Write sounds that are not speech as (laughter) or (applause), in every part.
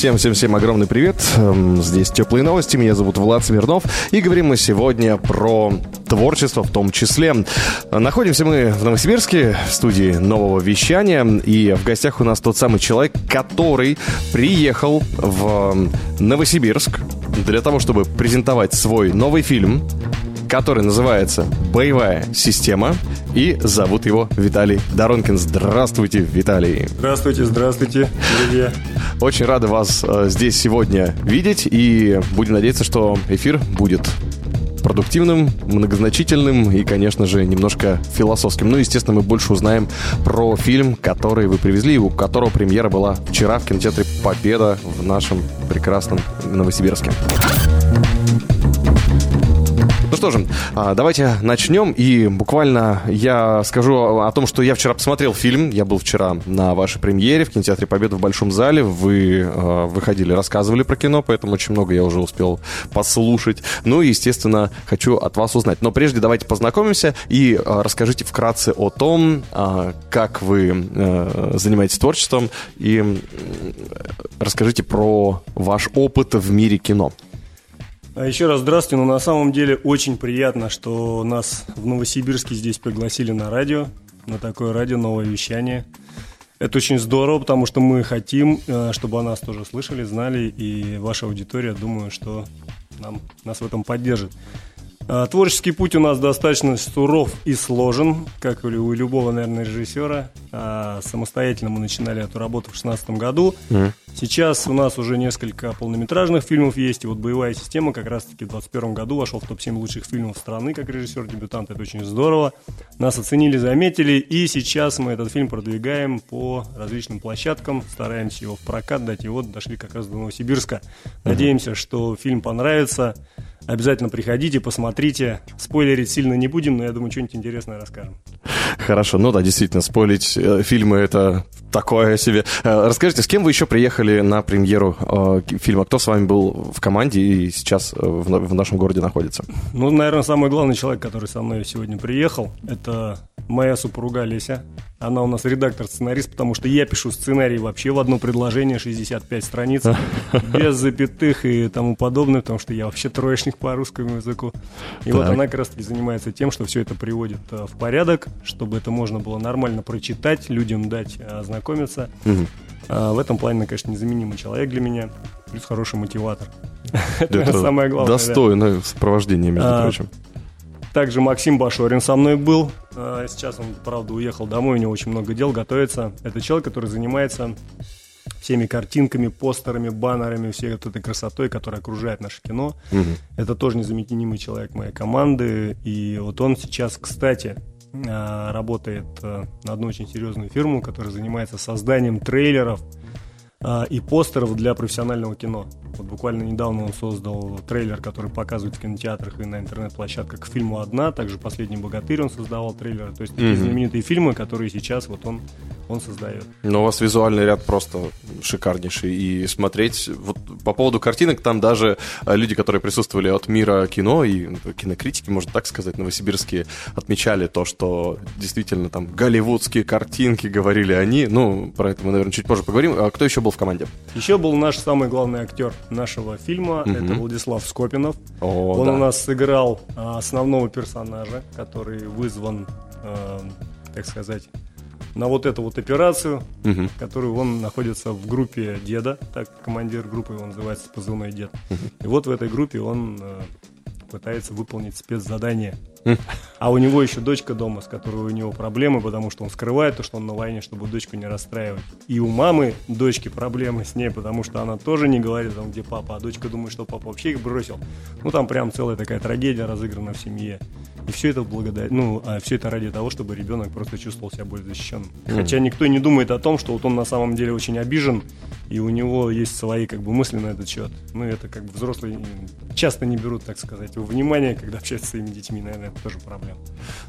Всем-всем-всем огромный привет. Эм, Здесь теплые новости. Меня зовут Влад Смирнов. И говорим мы сегодня про творчество в том числе. Находимся мы в Новосибирске, в студии нового вещания. И в гостях у нас тот самый человек, который приехал в Новосибирск для того, чтобы презентовать свой новый фильм, который называется «Боевая система». И зовут его Виталий Доронкин. Здравствуйте, Виталий. Здравствуйте, здравствуйте, друзья. Очень рады вас э, здесь сегодня видеть и будем надеяться, что эфир будет продуктивным, многозначительным и, конечно же, немножко философским. Ну, естественно, мы больше узнаем про фильм, который вы привезли, у которого премьера была вчера в кинотеатре «Победа» в нашем прекрасном Новосибирске. Что же, а, давайте начнем. И буквально я скажу о том, что я вчера посмотрел фильм. Я был вчера на вашей премьере в кинотеатре Победа в Большом зале. Вы э, выходили, рассказывали про кино, поэтому очень много я уже успел послушать. Ну и, естественно, хочу от вас узнать. Но прежде давайте познакомимся и э, расскажите вкратце о том, как вы занимаетесь творчеством и расскажите про ваш опыт в мире кино. А еще раз здравствуйте. Ну, на самом деле, очень приятно, что нас в Новосибирске здесь пригласили на радио, на такое радио, новое вещание. Это очень здорово, потому что мы хотим, э, чтобы о нас тоже слышали, знали, и ваша аудитория, думаю, что нам, нас в этом поддержит. А, Творческий путь у нас достаточно суров и сложен, как и у любого, наверное, режиссера. А, Самостоятельно мы начинали эту работу в 2016 году. Сейчас у нас уже несколько полнометражных фильмов есть, и вот «Боевая система» как раз-таки в 2021 году вошел в топ-7 лучших фильмов страны как режиссер-дебютант. Это очень здорово. Нас оценили, заметили, и сейчас мы этот фильм продвигаем по различным площадкам, стараемся его в прокат дать, и вот дошли как раз до Новосибирска. Надеемся, что фильм понравится. Обязательно приходите, посмотрите. Спойлерить сильно не будем, но я думаю, что-нибудь интересное расскажем. Хорошо, ну да, действительно, спойлить э, фильмы это такое себе. Э, расскажите, с кем вы еще приехали на премьеру э, фильма? Кто с вами был в команде и сейчас э, в, в нашем городе находится? Ну, наверное, самый главный человек, который со мной сегодня приехал, это моя супруга Леся. Она у нас редактор-сценарист, потому что я пишу сценарий вообще в одно предложение, 65 страниц, (laughs) без запятых и тому подобное, потому что я вообще троечник по русскому языку. И вот она как раз-таки занимается тем, что все это приводит э, в порядок, чтобы это можно было нормально прочитать, людям дать э, ознакомиться. А, В этом плане, она, конечно, незаменимый человек для меня, плюс хороший мотиватор. (laughs) Это самое главное. Достойное сопровождение, между А, прочим. Также Максим Башорин со мной был. А, Сейчас он, правда, уехал домой, у него очень много дел, готовится. Это человек, который занимается всеми картинками, постерами, баннерами, всей вот этой красотой, которая окружает наше кино. Это тоже незаменимый человек моей команды. И вот он сейчас, кстати, а, работает а, на одну очень серьезную фирму, которая занимается созданием трейлеров и постеров для профессионального кино. Вот буквально недавно он создал трейлер, который показывают в кинотеатрах и на интернет-площадках к фильму «Одна». Также «Последний богатырь» он создавал трейлеры. То есть такие знаменитые фильмы, которые сейчас вот он, он создает. Но у вас визуальный ряд просто шикарнейший. И смотреть... Вот по поводу картинок, там даже э, люди, которые присутствовали от мира кино и ну, кинокритики, можно так сказать, новосибирские, отмечали то, что действительно там голливудские картинки, говорили они. Ну, про это мы, наверное, чуть позже поговорим. А кто еще был в команде? Еще был наш самый главный актер нашего фильма, это Владислав Скопинов. О, он да. у нас сыграл а, основного персонажа, который вызван, а, так сказать, на вот эту вот операцию, которую он находится в группе деда, так командир группы его называется позывной дед. И вот в этой группе он а, пытается выполнить спецзадание. А у него еще дочка дома, с которой у него проблемы, потому что он скрывает то, что он на войне, чтобы дочку не расстраивать. И у мамы дочки проблемы с ней, потому что она тоже не говорит, там, где папа, а дочка думает, что папа вообще их бросил. Ну, там прям целая такая трагедия разыграна в семье. И все это благодаря, ну, а все это ради того, чтобы ребенок просто чувствовал себя более защищенным. Хотя никто не думает о том, что вот он на самом деле очень обижен и у него есть свои как бы мысли на этот счет. Ну, это как бы взрослые часто не берут, так сказать, его внимание, когда общаются с своими детьми, наверное, это тоже проблема.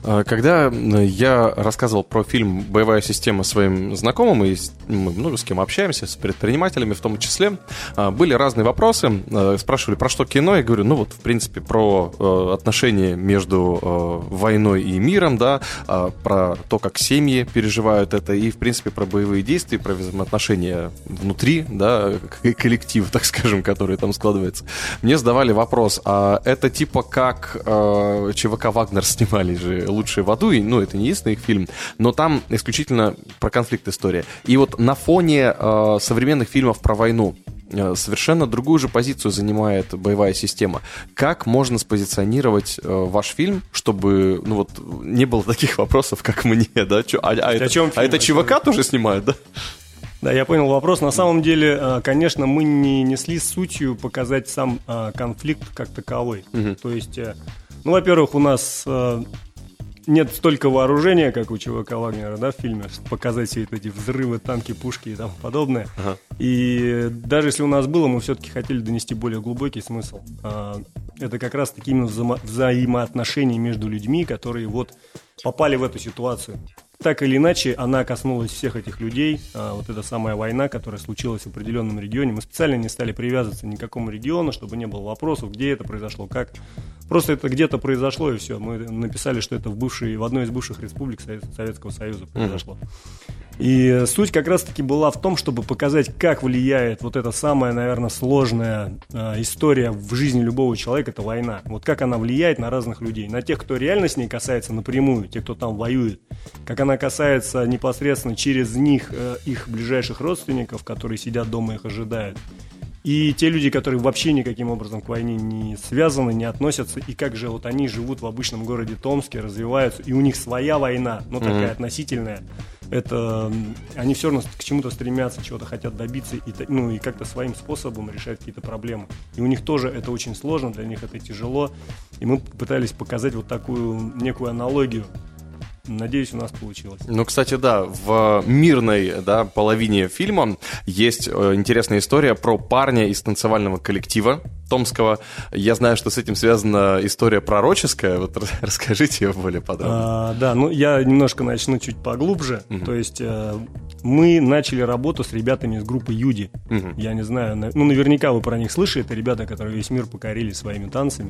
А, Когда э, я рассказывал про фильм «Боевая система» своим знакомым, и мы много с кем общаемся, с предпринимателями в том числе, а, были разные вопросы. Э, Спрашивали, про что кино? Я говорю, ну вот, в принципе, про э, отношения между войной и миром, да, а, про то, как семьи переживают это, и, в принципе, про боевые действия, про взаимоотношения внутри, да, к- коллектива, так скажем, который там складывается. Мне задавали вопрос, а это типа как э, ЧВК Вагнер снимали же «Лучшие в аду», и, ну, это не единственный их фильм, но там исключительно про конфликт история. И вот на фоне э, современных фильмов про войну э, совершенно другую же позицию занимает боевая система. Как можно спозиционировать э, ваш фильм, чтобы, ну вот, не было таких вопросов, как мне, да? Чё, а, а это, чем а это ЧВК тоже снимают, да? Да, я понял вопрос. На самом деле, э, конечно, мы не несли сутью показать сам э, конфликт как таковой. То есть, э, ну, во-первых, у нас нет столько вооружения, как у ЧВК Вагнера, да, в фильме, чтобы показать все эти взрывы, танки, пушки и тому подобное. И даже если у нас было, мы все-таки хотели донести более глубокий смысл. Это как раз таки именно взаимо- взаимоотношения между людьми, которые вот попали в эту ситуацию. Так или иначе, она коснулась всех этих людей. А, Вот эта самая война, которая случилась в определенном регионе. Мы специально не стали привязываться ни к какому региону, чтобы не было вопросов, где это произошло, как. Просто это где-то произошло, и все. Мы написали, что это в, бывшей, в одной из бывших республик Совет- Советского Союза произошло. И суть как раз-таки была в том, чтобы показать, как влияет вот эта самая, наверное, сложная э, история в жизни любого человека, это война. Вот как она влияет на разных людей. На тех, кто реально с ней касается напрямую, те, кто там воюет. Как она касается непосредственно через них, э, их ближайших родственников, которые сидят дома и их ожидают. И те люди, которые вообще никаким образом к войне не связаны, не относятся, и как же вот они живут в обычном городе Томске, развиваются, и у них своя война, но такая относительная. Это они все равно к чему-то стремятся, чего-то хотят добиться, и, ну, и как-то своим способом решать какие-то проблемы. И у них тоже это очень сложно, для них это тяжело. И мы пытались показать вот такую некую аналогию. Надеюсь, у нас получилось. Ну, кстати, да, в мирной да, половине фильма есть э, интересная история про парня из танцевального коллектива Томского. Я знаю, что с этим связана история пророческая. Вот рас- (laughs) расскажите ее более подробно. А, да, ну я немножко начну чуть поглубже. То есть э, мы начали работу с ребятами из группы Юди. Я не знаю, на- ну наверняка вы про них слышали. Это ребята, которые весь мир покорили своими танцами.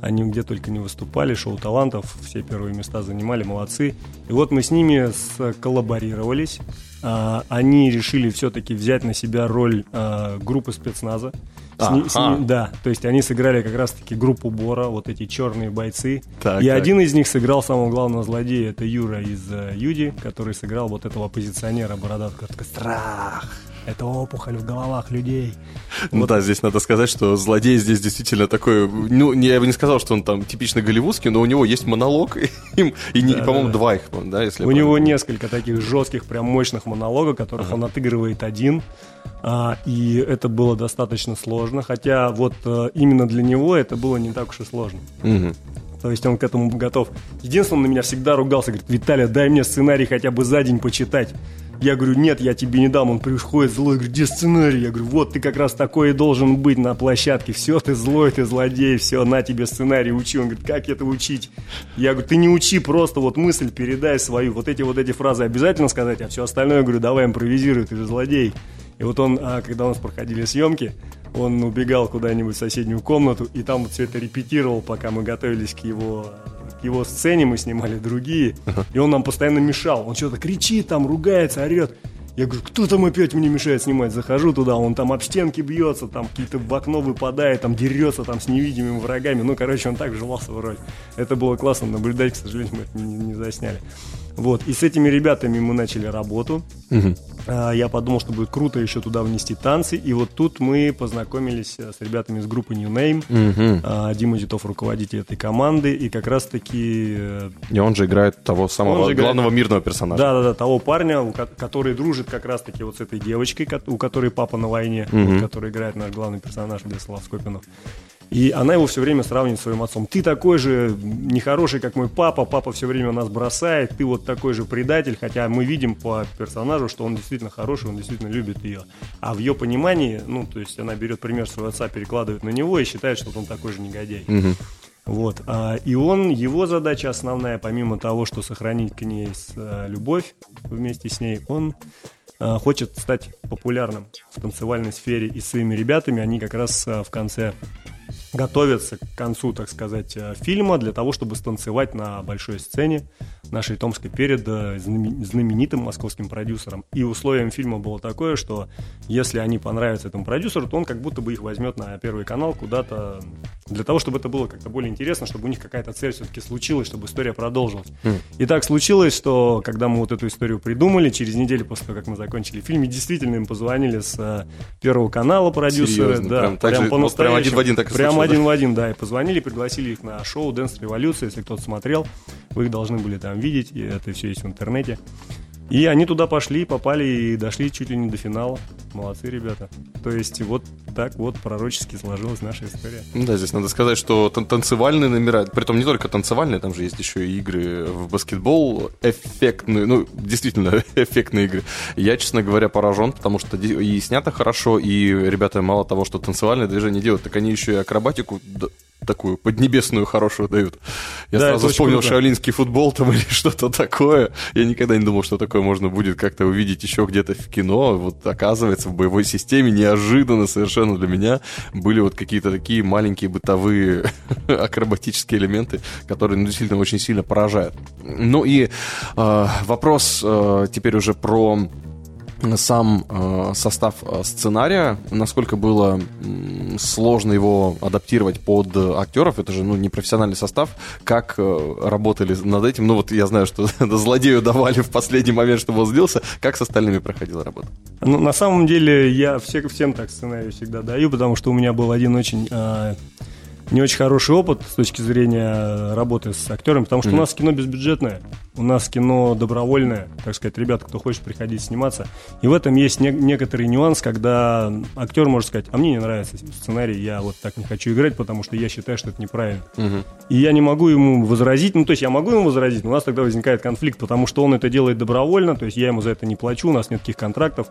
Они где только не выступали, шоу талантов, все первые места занимали, молодцы. И вот мы с ними коллаборировались. А, они решили все-таки взять на себя роль а, группы спецназа. С ни- с ни- да, то есть они сыграли как раз-таки группу Бора, вот эти черные бойцы. Так, и так. один из них сыграл самого главного злодея, это Юра из э, Юди, который сыграл вот этого оппозиционера бородатого. Такой, Страх! Это опухоль в головах людей. Ну да, здесь надо сказать, что злодей здесь действительно такой, ну, я бы не сказал, что он там типично голливудский, но у него есть монолог, (laughs) и, и не- и, по-моему, два их, да, если У него несколько таких жестких, прям мощных монологов, которых он отыгрывает один. А, и это было достаточно сложно. Хотя вот э, именно для него это было не так уж и сложно. Мгм. То есть он к этому готов. Единственное, он на меня всегда ругался, говорит, Виталий, дай мне сценарий хотя бы за день почитать. Я говорю, нет, я тебе не дам. Он приходит злой, говорит, где сценарий? Я говорю, вот ты как раз такой и должен быть на площадке. Все, ты злой, ты злодей, все, на тебе сценарий, учи. Он говорит, как это учить? Я говорю, ты не учи, просто вот мысль передай свою. Вот эти вот эти фразы обязательно сказать, а все остальное, я говорю, давай импровизируй, ты же злодей. И вот он, а, когда у нас проходили съемки, он убегал куда-нибудь в соседнюю комнату и там вот все это репетировал, пока мы готовились к его, его сцене, мы снимали другие. И он нам постоянно мешал. Он что-то кричит, там ругается, орет. Я говорю, кто там опять мне мешает снимать? Захожу туда, он там об стенки бьется, там какие-то в окно выпадает, там дерется там с невидимыми врагами. Ну, короче, он так вживался в роль. Это было классно наблюдать, к сожалению, мы это не, не засняли. Вот, и с этими ребятами мы начали работу. А, Я подумал, что будет круто еще туда внести танцы. И вот тут мы познакомились э, с ребятами из группы New Name. А, Дима Титов руководитель этой команды. И как раз-таки э, И он же играет того самого же играет- главного мирного персонажа. Да-да-да, того парня, который дружит как раз-таки вот с этой девочкой, ко- у которой папа на войне, вот, который играет наш главный персонаж Владислав Скопинов. И она его все время сравнивает с своим отцом. Ты такой же нехороший, как мой папа. Папа все время нас бросает. Ты вот такой же предатель. Хотя мы видим по персонажу, что он действительно хороший, он действительно любит ее. А в ее понимании, ну, то есть она берет пример своего отца, перекладывает на него и считает, что он такой же негодяй. Вот. А, и он, его задача основная, помимо того, что сохранить к ней а, любовь вместе с ней, он а, хочет стать популярным в танцевальной сфере. И своими ребятами они как раз а, в конце готовятся к концу, так сказать, э, фильма для того, чтобы станцевать на большой сцене нашей Томской перед э, знаме- знаменитым московским продюсером. И условием фильма было такое, что если они понравятся этому продюсеру, то он как будто бы их возьмет на Первый канал куда-то для того, чтобы это было как-то более интересно, чтобы у них какая-то цель все-таки случилась, чтобы история продолжилась. И так случилось, что когда мы вот эту историю придумали, через неделю после того, как мы закончили фильм, и действительно им позвонили с э, Первого канала продюсеры. Серьезно? Да, Прям так же, вот прям один в один так и Прям случилось, один в один, да, и позвонили, пригласили их на шоу «Дэнс Революция», если кто-то смотрел, вы их должны были там видеть, и это все есть в интернете. И они туда пошли, попали и дошли чуть ли не до финала. Молодцы ребята. То есть вот так вот пророчески сложилась наша история. Ну Да, здесь надо сказать, что тан- танцевальные номера, притом не только танцевальные, там же есть еще и игры в баскетбол, эффектные, ну, действительно, (laughs) эффектные игры. Я, честно говоря, поражен, потому что и снято хорошо, и ребята мало того, что танцевальные движения делают, так они еще и акробатику такую поднебесную хорошую дают. Я Да, сразу вспомнил круто. шаолинский футбол там (laughs) или что-то такое. Я никогда не думал, что такое можно будет как-то увидеть еще где-то в кино. Вот оказывается, в боевой системе неожиданно совершенно для меня были вот какие-то такие маленькие бытовые (laughs) акробатические элементы, которые ну, действительно очень сильно поражают. Ну и э, вопрос э, теперь уже про сам э, состав э, сценария, насколько было сложно его адаптировать под э, актеров, это же ну, не профессиональный состав, как э, работали над этим, ну вот я знаю, что (laughs) злодею давали в последний момент, чтобы он сдался, как с остальными проходила работа? Ну, на самом деле, я все, всем так сценарий всегда даю, потому что у меня был один очень а, не очень хороший опыт с точки зрения работы с актерами, потому что у нас кино безбюджетное, у нас кино добровольное, так сказать, ребята, кто хочет приходить сниматься. И в этом есть не- некоторый нюанс, когда актер может сказать, а мне не нравится сценарий, я вот так не хочу играть, потому что я считаю, что это неправильно. И я не могу ему возразить, ну, то есть я могу ему возразить, но у нас тогда возникает конфликт, потому что он это делает добровольно, то есть я ему за это не плачу, у нас нет таких контрактов.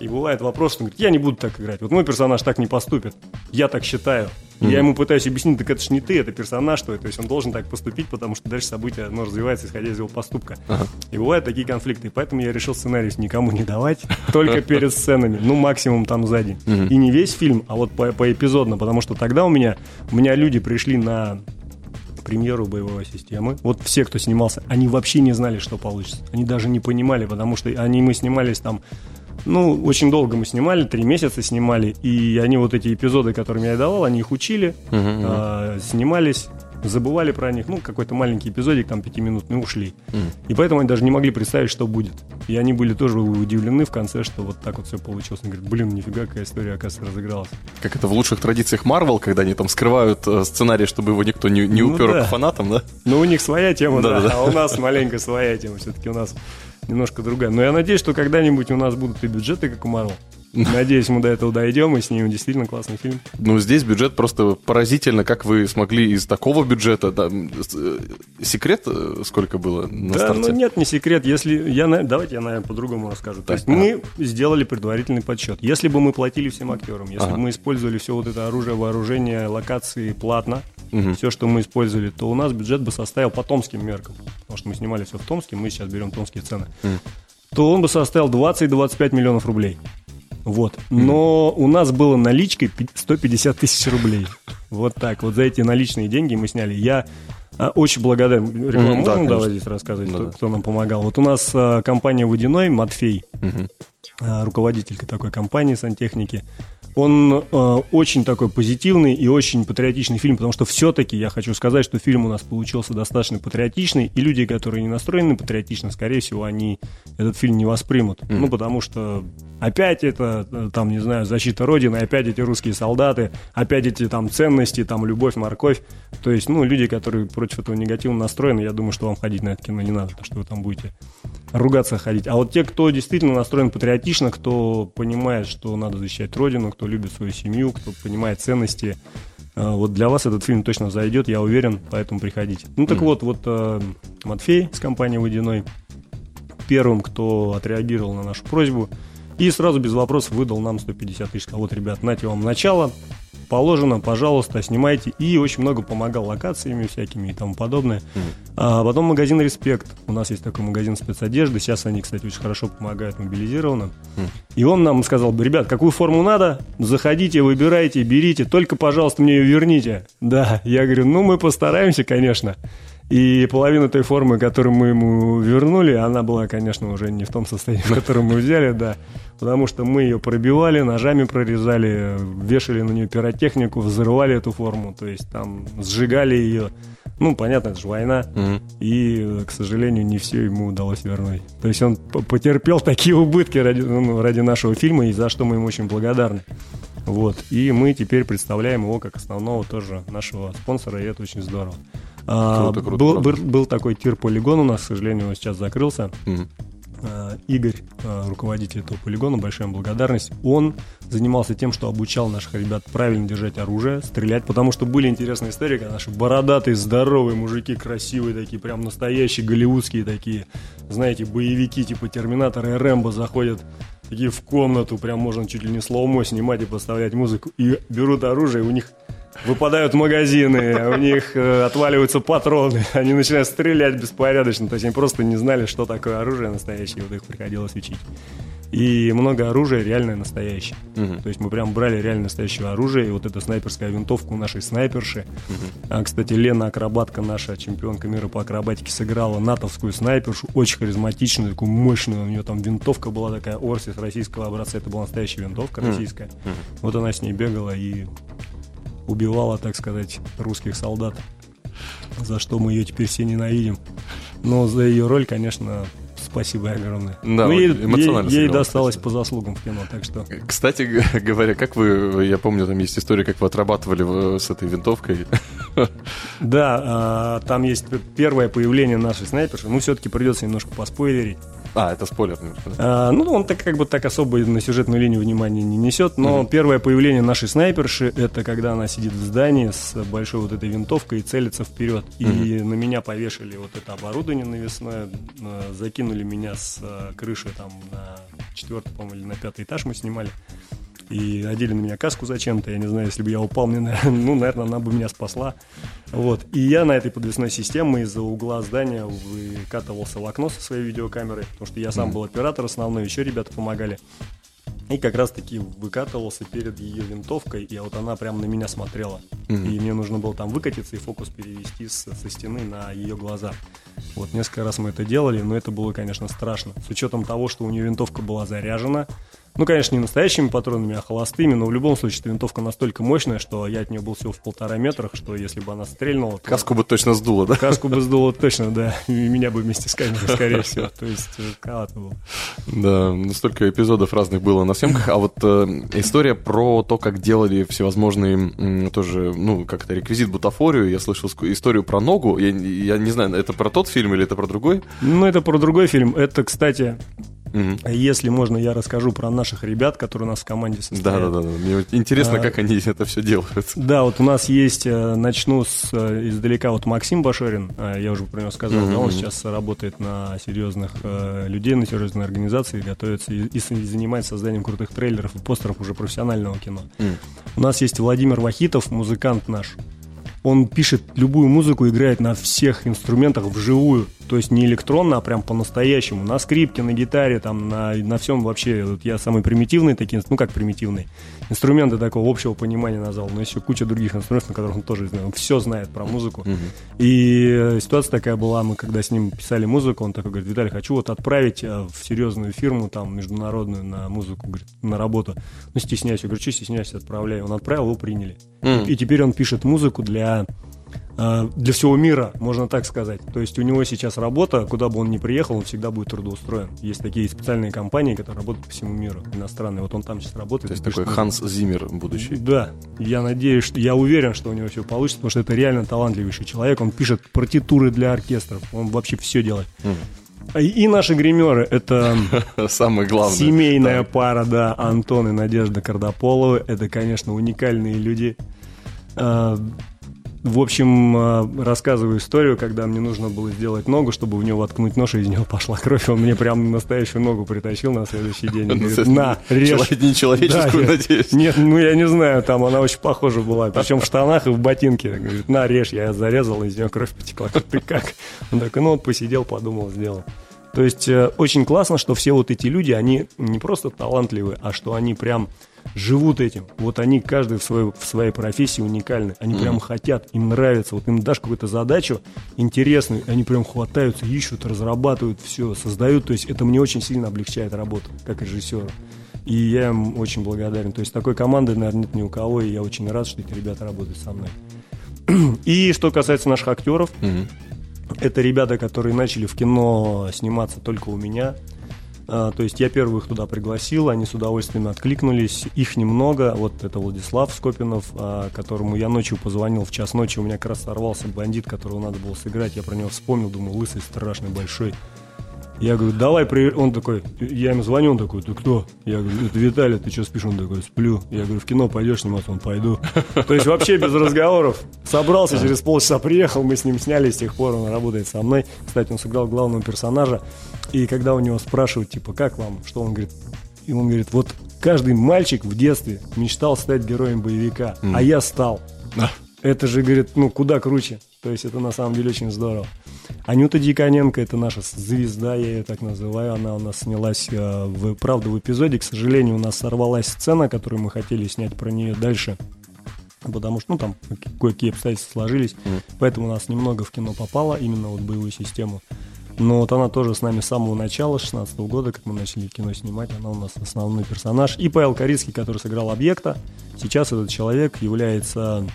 И бывает вопрос, что он говорит, я не буду так играть, вот мой персонаж так не поступит, я так считаю. И я ему пытаюсь объяснить, так это ж не ты, это персонаж твой, то есть он должен так поступить, потому что дальше событие, оно развивается, исходя из его поступка. И бывают такие конфликты, и поэтому я решил сценарий никому не давать, только перед сценами, ну, максимум там сзади. И не весь фильм, а вот по- поэпизодно, потому что тогда у меня, у меня люди пришли на премьеру боевой системы. Вот все, кто снимался, они вообще не знали, что получится. Они даже не понимали, потому что они мы снимались там ну, очень долго мы снимали, три месяца снимали, и они вот эти эпизоды, которыми я давал, они их учили, а, снимались, забывали про них, ну, какой-то маленький эпизодик, там, пятиминутный, ушли. И поэтому они даже не могли представить, что будет. И они были тоже удивлены в конце, что вот так вот все получилось. Они говорят, блин, нифига, какая история, оказывается, разыгралась. Как это в лучших традициях Марвел, когда они там скрывают э, сценарий, чтобы его никто не, не Ну упер да. к фанатам, да? Ну, у них своя тема, да, а у нас маленько своя тема. Все-таки у нас немножко другая. Но я надеюсь, что когда-нибудь у нас будут и бюджеты, как у Марвел. (laughs) Надеюсь, мы до этого дойдем и снимем действительно классный фильм. Ну, здесь бюджет просто поразительно, как вы смогли из такого бюджета... да, с- э, секрет э, сколько было на да, старте? ну нет, не секрет. Если я, давайте я, наверное, по-другому расскажу. То Так, есть мы сделали предварительный подсчет. Если бы мы платили всем актерам, если Ага. бы мы использовали все вот это оружие, вооружение, локации платно, Мгм. все, что мы использовали, то у нас бюджет бы составил по томским меркам, потому что мы снимали все в Томске, мы сейчас берем томские цены, то он бы составил 20-25 миллионов рублей. Вот. Но у нас было наличкой пи- 150 тысяч рублей. Вот так. Вот за эти наличные деньги мы сняли. Я а, очень благодарен. Рекламу Мгм, да, давай здесь рассказывать, Да, кто, кто нам помогал. Вот у нас а, компания «Водяной», Матфей, а, руководитель такой компании сантехники. Он а, очень такой позитивный и очень патриотичный фильм, потому что все-таки я хочу сказать, что фильм у нас получился достаточно патриотичный, и люди, которые не настроены патриотично, скорее всего, они этот фильм не воспримут. Ну, потому что опять это, э, там, не знаю, защита Родины, опять эти русские солдаты, опять эти там ценности, там, любовь, морковь. То есть, ну, люди, которые против этого негативно настроены, я думаю, что вам ходить на это кино не надо, потому что вы там будете ругаться ходить. А вот те, кто действительно настроен патриотично, кто понимает, что надо защищать Родину, кто любит свою семью, кто понимает ценности А, Вот для вас этот фильм точно зайдет, я уверен, поэтому приходите. Ну так вот, вот э, Матфей с компании «Водяной» первым, кто отреагировал на нашу просьбу, и сразу без вопросов выдал нам 150 тысяч. Сказал, Вот, ребят, нате вам начало, положено, пожалуйста, снимайте. И очень много помогал локациями всякими и тому подобное. А потом магазин «Респект». У нас есть такой магазин спецодежды. Сейчас они, кстати, очень хорошо помогают мобилизированным. И он нам сказал ребят, какую форму надо, заходите, выбирайте, берите, только, пожалуйста, мне ее верните. Да, я говорю, ну, мы постараемся, конечно. И половину той формы, которую мы ему вернули, она была, конечно, уже не в том состоянии, в котором мы взяли, да. Потому что мы ее пробивали, ножами прорезали, вешали на нее пиротехнику, взрывали эту форму, то есть там сжигали ее. Ну, понятно, это же война. И, э, к сожалению, не все ему удалось вернуть. То есть он потерпел такие убытки ради, ну, ради нашего фильма, и за что мы ему очень благодарны. Вот. И мы теперь представляем его как основного тоже нашего спонсора, и это очень здорово. А, Круто, круто, был, был- был такой тир-полигон у нас, к сожалению, он сейчас закрылся. А, Игорь, а, руководитель этого полигона, большая им благодарность. Он занимался тем, что обучал наших ребят правильно держать оружие, стрелять, потому что были интересные истории, когда наши бородатые, здоровые мужики, красивые такие, прям настоящие голливудские такие, знаете, боевики типа Терминатора и Рэмбо заходят такие в комнату, прям можно чуть ли не слоумо снимать и поставлять музыку, и берут оружие, у них выпадают магазины, у них э, отваливаются патроны, (laughs) они начинают стрелять беспорядочно, то есть они просто не знали, что такое оружие настоящее, вот их приходилось учить. И много оружия реальное настоящее. То есть мы прям брали реально настоящее оружие, и вот эта снайперская винтовка у нашей снайперши. А, кстати, Лена Акробатка, наша чемпионка мира по акробатике, сыграла натовскую снайпершу, очень харизматичную, такую мощную. У нее там винтовка была такая, Орсис российского образца, это была настоящая винтовка российская. Вот она с ней бегала и убивала, так сказать, русских солдат, за что мы ее теперь все ненавидим. Но за ее роль, конечно, спасибо огромное. Да, Ну, ей, эмоционально ей- ей досталось кстати. по заслугам в кино, так что... Кстати говоря, как вы, я помню, там есть история, как вы отрабатывали с этой винтовкой. Да, а, там есть первое появление нашей снайперши. Ну, все-таки придется немножко поспойлерить. А, это спойлер. да? А, ну, он так как бы так особо на сюжетную линию внимания не несет, но первое появление нашей снайперши это когда она сидит в здании с большой вот этой винтовкой и целится вперед. И на меня повешали вот это оборудование навесное, э, закинули меня с э, крыши там на четвертый, по-моему, или на пятый этаж мы снимали. И одели на меня каску зачем-то, я не знаю, если бы я упал, мне, (laughs) ну, наверное, она бы меня спасла. Вот. И я на этой подвесной системе из-за угла здания выкатывался в окно со своей видеокамерой, потому что я сам был оператор основной, еще ребята помогали. И как раз таки выкатывался перед ее винтовкой, и вот она прям на меня смотрела. И мне нужно было там выкатиться и фокус перевести с- со стены на ее глаза. Вот несколько раз мы это делали, но это было, конечно, страшно. С учетом того, что у нее винтовка была заряжена. Ну, конечно, не настоящими патронами, а холостыми, но в любом случае эта винтовка настолько мощная, что я от нее был всего в полтора метрах, что если бы она стрельнула, то Каску бы точно сдуло, да? каску бы сдуло точно, да. И меня бы вместе с камерой, (laughs) скорее всего. То есть, э, калат был. Да, ну, столько эпизодов разных было на съемках. А вот э, история про то, как делали всевозможные м, тоже, ну, как это, реквизит бутафорию. Я слышал историю про ногу. Я, я не знаю, это про тот фильм или это про другой? Ну, это про другой фильм. Это, кстати, Мгм. если можно, я расскажу про наших ребят, которые у нас в команде состоят. Да, да, да. Мне интересно, А, как они это все делают. Да, вот у нас есть, э, начну с э, издалека, вот Максим Башорин, э, я уже про него сказал, да, он сейчас работает на серьезных людей, на серьезной организации, готовится и, и занимается созданием крутых трейлеров и постеров уже профессионального кино. У нас есть Владимир Вахитов, музыкант наш. Он пишет любую музыку, играет на всех инструментах вживую. То есть не электронно, а прям по-настоящему. На скрипке, на гитаре, там, на, на всем вообще. Вот я самый примитивный такие, ну как примитивный. Инструменты такого общего понимания назвал. Но еще куча других инструментов, на которых он тоже знает. Он все знает про музыку. И э, ситуация такая была, мы когда с ним писали музыку, он такой говорит, Виталий, хочу вот отправить э, в серьезную фирму, там, международную, на музыку, говорит, на работу. Ну, стесняюсь. Я говорю, что стесняешься, отправляю. Он отправил, его приняли. И теперь он пишет музыку для для всего мира, можно так сказать. То есть у него сейчас работа, куда бы он ни приехал, он всегда будет трудоустроен. Есть такие специальные компании, которые работают по всему миру, иностранные. Вот он там сейчас работает. То есть пишет такой музыку. Ханс Зиммер будущий. Да, я надеюсь, что я уверен, что у него все получится, потому что это реально талантливейший человек. Он пишет партитуры для оркестров, он вообще все делает. И, и наши гримеры это (laughs) Самое главное. семейная пара, да, Антон и Надежда Кардаполовы. Это, конечно, уникальные люди. В общем, а, рассказываю историю, когда мне нужно было сделать ногу, чтобы в него воткнуть нож, и из него пошла кровь. Он мне прям настоящую ногу притащил на следующий день. и говорит, на, режь. Не человеческую, Да, надеюсь. Нет, ну я не знаю, там она очень похожа была. Причем в штанах и в ботинке. Говорит, на, режь. Я зарезал, из нее кровь потекла. Ты как? Он такой, ну вот посидел, подумал, сделал. То есть э, очень классно, что все вот эти люди, они не просто талантливые, а что они прям живут этим. Вот они каждый в своей, в своей профессии уникальны. Они прям хотят, им нравится. Вот им дашь какую-то задачу интересную, они прям хватаются, ищут, разрабатывают все, создают. То есть это мне очень сильно облегчает работу, как режиссеру. И я им очень благодарен. То есть такой команды, наверное, нет ни у кого, и я очень рад, что эти ребята работают со мной. (clears throat) И что касается наших актеров, это ребята, которые начали в кино сниматься только у меня. А, то есть я первых туда пригласил, они с удовольствием откликнулись. Их немного. Вот это Владислав Скопинов, а, которому я ночью позвонил в час ночи. У меня как раз сорвался бандит, которого надо было сыграть. Я про него вспомнил, думаю, лысый, страшный, большой. Я говорю, давай, при... он такой, я ему звоню, он такой, ты кто? Я говорю, это Виталий, ты что спишь? Он такой, сплю. Я говорю, в кино пойдешь сниматься? Он, пойду. То есть вообще без разговоров. Собрался, через полчаса приехал, мы с ним сняли, с тех пор он работает со мной. Кстати, он сыграл главного персонажа. И когда у него спрашивают, типа, как вам? Что он говорит? И он говорит, вот каждый мальчик в детстве мечтал стать героем боевика, а я стал. Это же, говорит, ну, куда круче. То есть это на самом деле очень здорово. Анюта Диконенко, это наша звезда, я ее так называю. Она у нас снялась, э, в, правда, в эпизоде. К сожалению, у нас сорвалась сцена, которую мы хотели снять про нее дальше. Потому что, ну, там кое-какие обстоятельства сложились. Поэтому у нас немного в кино попало, именно вот боевую систему. Но вот она тоже с нами с самого начала, с 16 года, как мы начали кино снимать, она у нас основной персонаж. И Павел Корицкий, который сыграл объекта. Сейчас этот человек является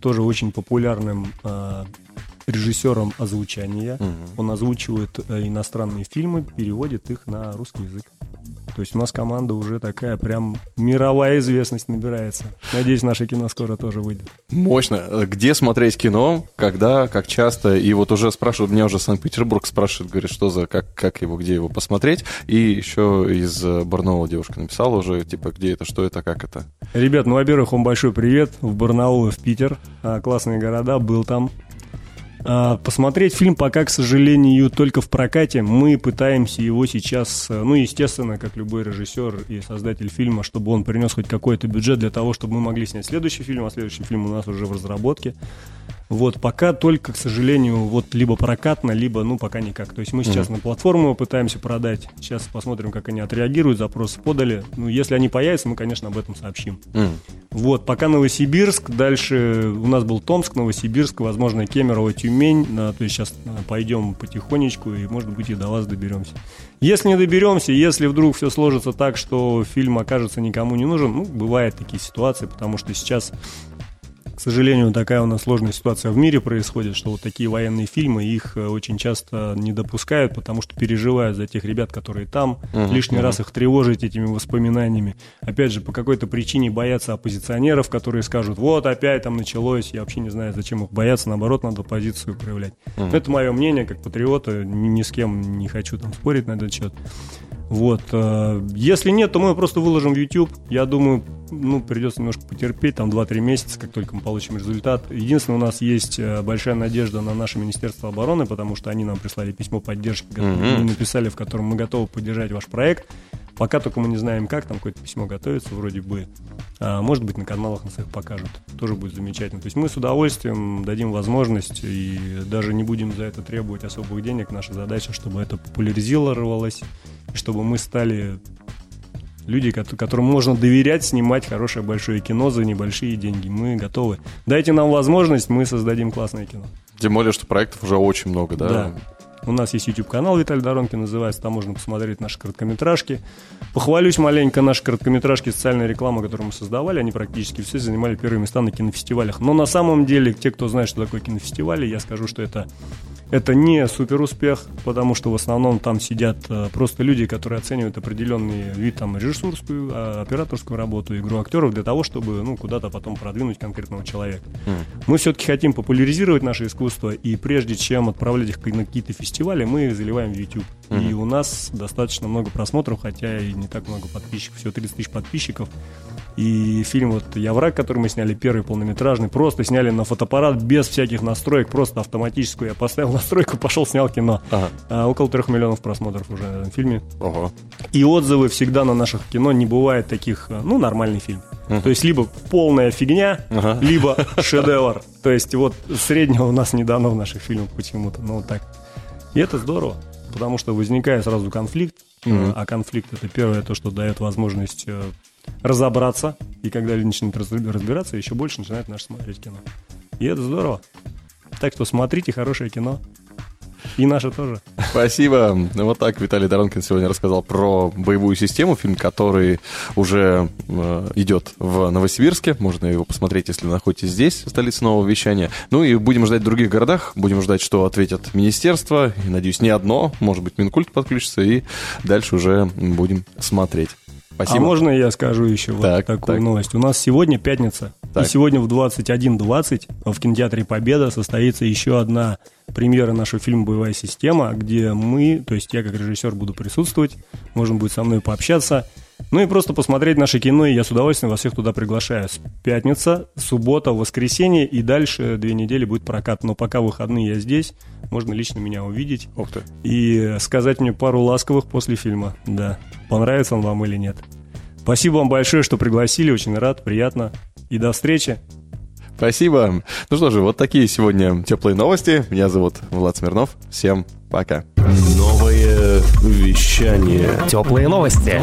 тоже очень популярным э, режиссером озвучания. Он озвучивает э, иностранные фильмы, переводит их на русский язык. То есть у нас команда уже такая прям мировая известность набирается. Надеюсь, наше кино скоро тоже выйдет. Мощно. Где смотреть кино, когда, как часто? И вот уже спрашивают, меня уже Санкт-Петербург спрашивает, говорит, что за, как, как его, где его посмотреть. И еще из э, Барнаула девушка написала уже, типа, где это, что это, как это. Ребят, ну, во-первых, вам большой привет в Барнаул и в Питер. А, классные города, был там. А, посмотреть фильм пока, к сожалению, только в прокате. Мы пытаемся его сейчас, э, ну, естественно, как любой режиссер и создатель фильма, чтобы он принес хоть какой-то бюджет для того, чтобы мы могли снять следующий фильм, а следующий фильм у нас уже в разработке. Вот, пока только, к сожалению, вот либо прокатно, либо, ну, пока никак. То есть мы сейчас на платформу пытаемся продать. Сейчас посмотрим, как они отреагируют, запросы подали. Ну, если они появятся, мы, конечно, об этом сообщим. Вот, пока Новосибирск, дальше у нас был Томск, Новосибирск, возможно, Кемерово, Тюмень. Да, то есть сейчас э, пойдем потихонечку и, может быть, и до вас доберемся. Если не доберемся, если вдруг все сложится так, что фильм окажется никому не нужен, ну, бывают такие ситуации, потому что сейчас к сожалению, такая у нас сложная ситуация в мире происходит, что вот такие военные фильмы, их э, очень часто не допускают, потому что переживают за тех ребят, которые там, лишний раз их тревожить этими воспоминаниями. Опять же, по какой-то причине боятся оппозиционеров, которые скажут, вот опять там началось, я вообще не знаю, зачем их бояться, наоборот, надо позицию проявлять. Это мое мнение, как патриота, ни, ни с кем не хочу там спорить на этот счет. Вот. э, Если нет, то мы просто выложим в YouTube. Я думаю, ну, придется немножко потерпеть, там 2-3 месяца, как только мы получим результат. Единственное, у нас есть э, большая надежда на наше Министерство обороны, потому что они нам прислали письмо поддержки, которое они написали, в котором мы готовы поддержать ваш проект. Пока только мы не знаем, как, там какое-то письмо готовится вроде бы. А, может быть, на каналах нас их покажут. Тоже будет замечательно. То есть мы с удовольствием дадим возможность и даже не будем за это требовать особых денег. Наша задача, чтобы это популяризировалось, и чтобы мы стали люди, кото- которым можно доверять снимать хорошее большое кино за небольшие деньги. Мы готовы. Дайте нам возможность, мы создадим классное кино. Тем более, что проектов уже очень много, да? Да. У нас есть YouTube-канал Виталий Доронки, называется, там можно посмотреть наши короткометражки. Похвалюсь маленько, наши короткометражки, социальная реклама, которую мы создавали, они практически все занимали первые места на кинофестивалях. Но на самом деле, те, кто знает, что такое кинофестивали, я скажу, что это, это не супер успех, потому что в основном там сидят э, просто люди, которые оценивают определенный вид, там, режиссурскую, а, операторскую работу, игру актеров для того, чтобы, ну, куда-то потом продвинуть конкретного человека. Мы все-таки хотим популяризировать наше искусство, и прежде чем отправлять их на какие-то фестивали, мы их заливаем в YouTube. И у нас достаточно много просмотров, хотя и не так много подписчиков, всего 30 тысяч подписчиков. И фильм вот «Я враг», который мы сняли, первый полнометражный, просто сняли на фотоаппарат без всяких настроек, просто автоматическую. Я поставил (laughs) настройку, пошел, снял кино. Ага. А, около трех миллионов просмотров уже на этом фильме. Ого. И отзывы всегда на наших кино не бывает таких, э, ну, нормальный фильм. То есть либо полная фигня, Ага. либо (laughs) шедевр. То есть вот среднего у нас не дано в наших фильмах почему-то, ну вот так. И это здорово, потому что возникает сразу конфликт, э, а конфликт это первое то, что дает возможность э, разобраться, и когда люди начинают раз- разбираться, еще больше начинают наш смотреть кино. И это здорово. Так что смотрите хорошее кино. И наше тоже. Спасибо. Ну, Вот так Виталий Доронкин сегодня рассказал про боевую систему, фильм, который уже э, идет в Новосибирске. Можно его посмотреть, если вы находитесь здесь, в столице нового вещания. Ну и будем ждать в других городах. Будем ждать, что ответят министерства. И, надеюсь, не одно. Может быть, Минкульт подключится. И дальше уже будем смотреть. Спасибо. А можно я скажу еще вот Так, такую так. новость? У нас сегодня пятница, Так. и сегодня в 21.20 в кинотеатре «Победа» состоится еще одна премьера нашего фильма «Боевая система», где мы, то есть я как режиссер буду присутствовать, можно будет со мной пообщаться, ну и просто посмотреть наше кино, и я с удовольствием вас всех туда приглашаю. Пятница, суббота, воскресенье, и дальше две недели будет прокат. Но пока выходные я здесь, можно лично меня увидеть Ух ты. и сказать мне пару ласковых после фильма. Да, понравится он вам или нет. Спасибо вам большое, что пригласили, очень рад, приятно. И до встречи. Спасибо. Ну что же, вот такие сегодня теплые новости. Меня зовут Влад Смирнов. Всем пока. Новое вещание. Теплые новости.